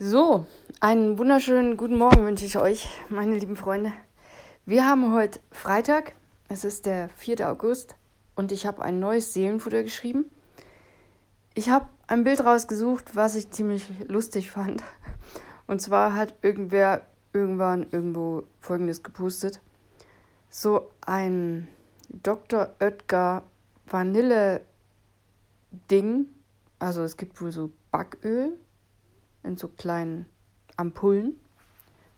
So, einen wunderschönen guten Morgen wünsche ich euch, meine lieben Freunde. Wir haben heute Freitag, es ist der 4. August und ich habe ein neues Seelenfutter geschrieben. Ich habe ein Bild rausgesucht, was ich ziemlich lustig fand. Und zwar hat irgendwer irgendwann irgendwo Folgendes gepostet. So ein Dr. Oetker Vanille-Ding. Also es gibt wohl so Backöl in so kleinen Ampullen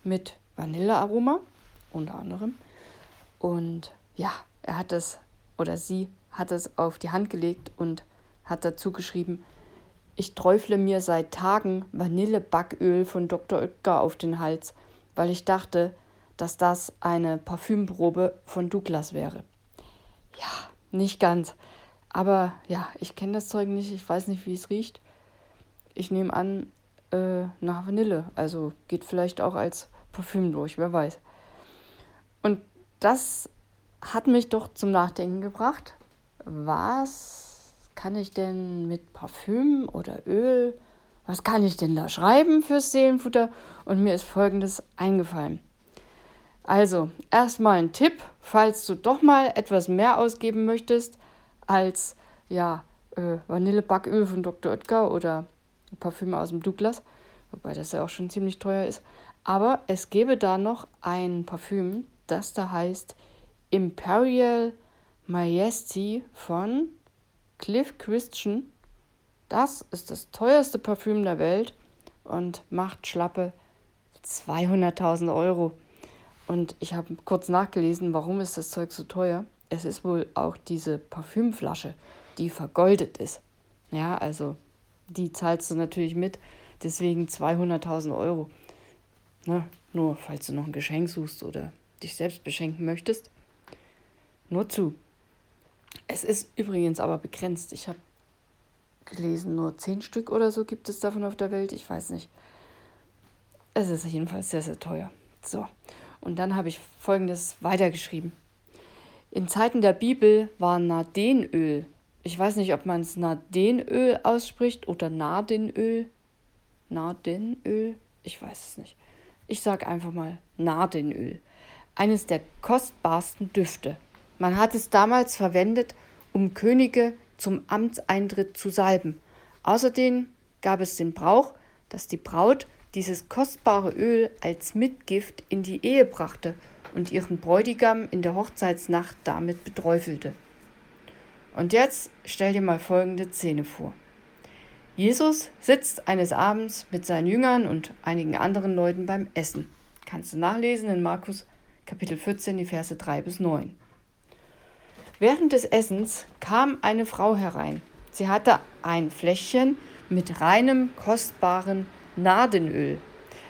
mit Vanillearoma unter anderem. Und ja, er hat das oder sie hat es auf die Hand gelegt und hat dazu geschrieben, ich träufle mir seit Tagen Vanillebacköl von Dr. Oetker auf den Hals, weil ich dachte, dass das eine Parfümprobe von Douglas wäre. Ja, nicht ganz. Aber ja, ich kenne das Zeug nicht, ich weiß nicht, wie es riecht. Ich nehme an, äh, nach Vanille. Also geht vielleicht auch als Parfüm durch, wer weiß. Und das hat mich doch zum Nachdenken gebracht. Was kann ich denn mit Parfüm oder Öl, was kann ich denn da schreiben fürs Seelenfutter? Und mir ist Folgendes eingefallen. Also, erstmal ein Tipp, falls du doch mal etwas mehr ausgeben möchtest als ja, äh, Vanillebacköl von Dr. Oetker oder Parfüme aus dem Douglas, wobei das ja auch schon ziemlich teuer ist. Aber es gäbe da noch ein Parfüm, das da heißt Imperial Majesty von Cliff Christian. Das ist das teuerste Parfüm der Welt und macht schlappe 200.000 Euro. Und ich habe kurz nachgelesen, warum ist das Zeug so teuer. Es ist wohl auch diese Parfümflasche, die vergoldet ist. Ja, also die zahlst du natürlich mit. Deswegen 200.000 Euro. Ne? Nur falls du noch ein Geschenk suchst oder dich selbst beschenken möchtest. Nur zu. Es ist übrigens aber begrenzt. Ich habe gelesen, nur 10 Stück oder so gibt es davon auf der Welt. Ich weiß nicht. Es ist jedenfalls sehr, sehr teuer. So. Und dann habe ich folgendes weitergeschrieben. In Zeiten der Bibel war Nardenöl ich weiß nicht, ob man es Nardenöl ausspricht oder Nardenöl. Nardenöl? Ich weiß es nicht. Ich sage einfach mal Nardenöl. Eines der kostbarsten Düfte. Man hat es damals verwendet, um Könige zum Amtseintritt zu salben. Außerdem gab es den Brauch, dass die Braut dieses kostbare Öl als Mitgift in die Ehe brachte und ihren Bräutigam in der Hochzeitsnacht damit beträufelte. Und jetzt stell dir mal folgende Szene vor. Jesus sitzt eines Abends mit seinen Jüngern und einigen anderen Leuten beim Essen. Kannst du nachlesen in Markus Kapitel 14, die Verse 3 bis 9. Während des Essens kam eine Frau herein. Sie hatte ein Fläschchen mit reinem, kostbaren Nardenöl.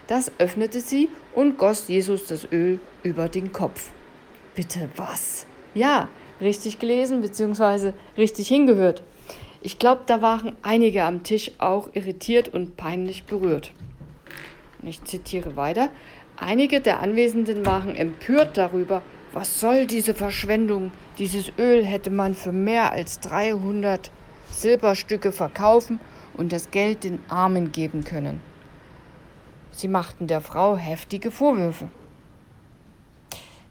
Das öffnete sie und goss Jesus das Öl über den Kopf. Bitte was? Ja, richtig gelesen bzw. richtig hingehört. Ich glaube, da waren einige am Tisch auch irritiert und peinlich berührt. Ich zitiere weiter. Einige der Anwesenden waren empört darüber, was soll diese Verschwendung? Dieses Öl hätte man für mehr als 300 Silberstücke verkaufen und das Geld den Armen geben können. Sie machten der Frau heftige Vorwürfe.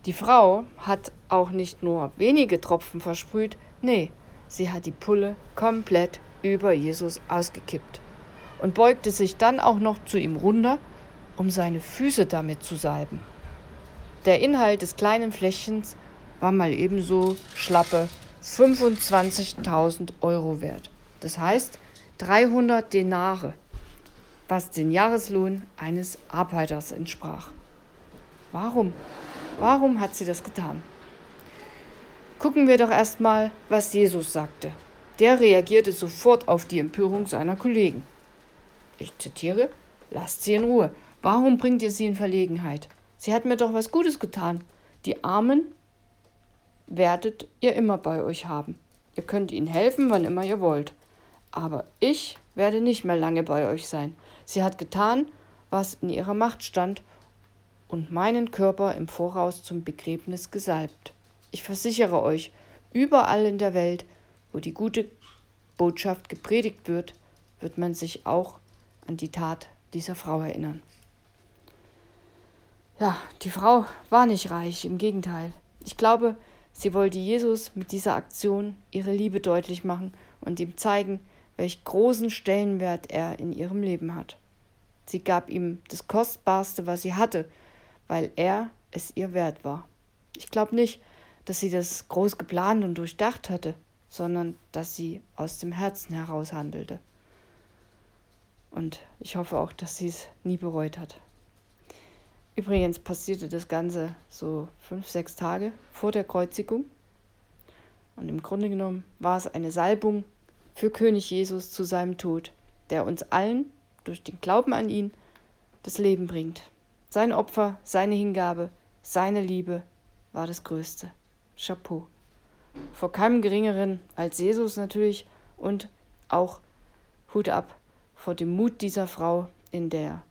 Die Frau hat auch nicht nur wenige Tropfen versprüht, nee, sie hat die Pulle komplett über Jesus ausgekippt und beugte sich dann auch noch zu ihm runter, um seine Füße damit zu salben. Der Inhalt des kleinen Fläschchens war mal ebenso schlappe 25.000 Euro wert. Das heißt 300 Denare, was den Jahreslohn eines Arbeiters entsprach. Warum Warum hat sie das getan? Gucken wir doch erstmal, was Jesus sagte. Der reagierte sofort auf die Empörung seiner Kollegen. Ich zitiere, lasst sie in Ruhe. Warum bringt ihr sie in Verlegenheit? Sie hat mir doch was Gutes getan. Die Armen werdet ihr immer bei euch haben. Ihr könnt ihnen helfen, wann immer ihr wollt. Aber ich werde nicht mehr lange bei euch sein. Sie hat getan, was in ihrer Macht stand, und meinen Körper im Voraus zum Begräbnis gesalbt. Ich versichere euch, überall in der Welt, wo die gute Botschaft gepredigt wird, wird man sich auch an die Tat dieser Frau erinnern. Ja, die Frau war nicht reich, im Gegenteil. Ich glaube, sie wollte Jesus mit dieser Aktion ihre Liebe deutlich machen und ihm zeigen, welch großen Stellenwert er in ihrem Leben hat. Sie gab ihm das Kostbarste, was sie hatte, weil er es ihr wert war. Ich glaube nicht, dass sie das groß geplant und durchdacht hatte, sondern dass sie aus dem Herzen heraus handelte. Und ich hoffe auch, dass sie es nie bereut hat. Übrigens passierte das Ganze so fünf, sechs Tage vor der Kreuzigung. Und im Grunde genommen war es eine Salbung für König Jesus zu seinem Tod, der uns allen durch den Glauben an ihn das Leben bringt. Sein Opfer, seine Hingabe, seine Liebe war das Größte. Chapeau. Vor keinem geringeren als Jesus natürlich und auch Hut ab vor dem Mut dieser Frau in der,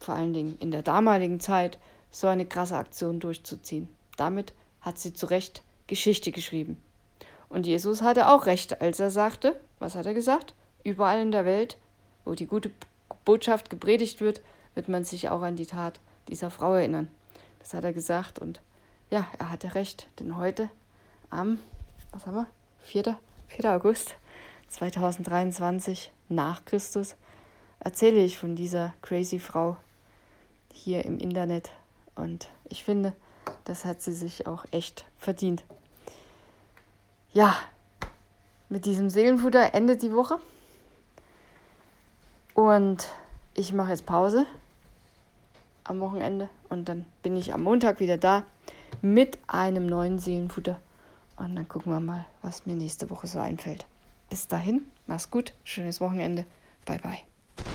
vor allen Dingen in der damaligen Zeit, so eine krasse Aktion durchzuziehen. Damit hat sie zu Recht Geschichte geschrieben. Und Jesus hatte auch recht, als er sagte, was hat er gesagt? Überall in der Welt, wo die gute Botschaft gepredigt wird, wird man sich auch an die Tat dieser Frau erinnern. Das hat er gesagt und ja, er hatte recht, denn heute am, was haben wir, 4. 4. August 2023 nach Christus erzähle ich von dieser crazy Frau hier im Internet und ich finde, das hat sie sich auch echt verdient. Ja, mit diesem Seelenfutter endet die Woche. Und ich mache jetzt Pause am Wochenende und dann bin ich am Montag wieder da mit einem neuen Seelenfutter. Und dann gucken wir mal, was mir nächste Woche so einfällt. Bis dahin, mach's gut, schönes Wochenende. Bye bye.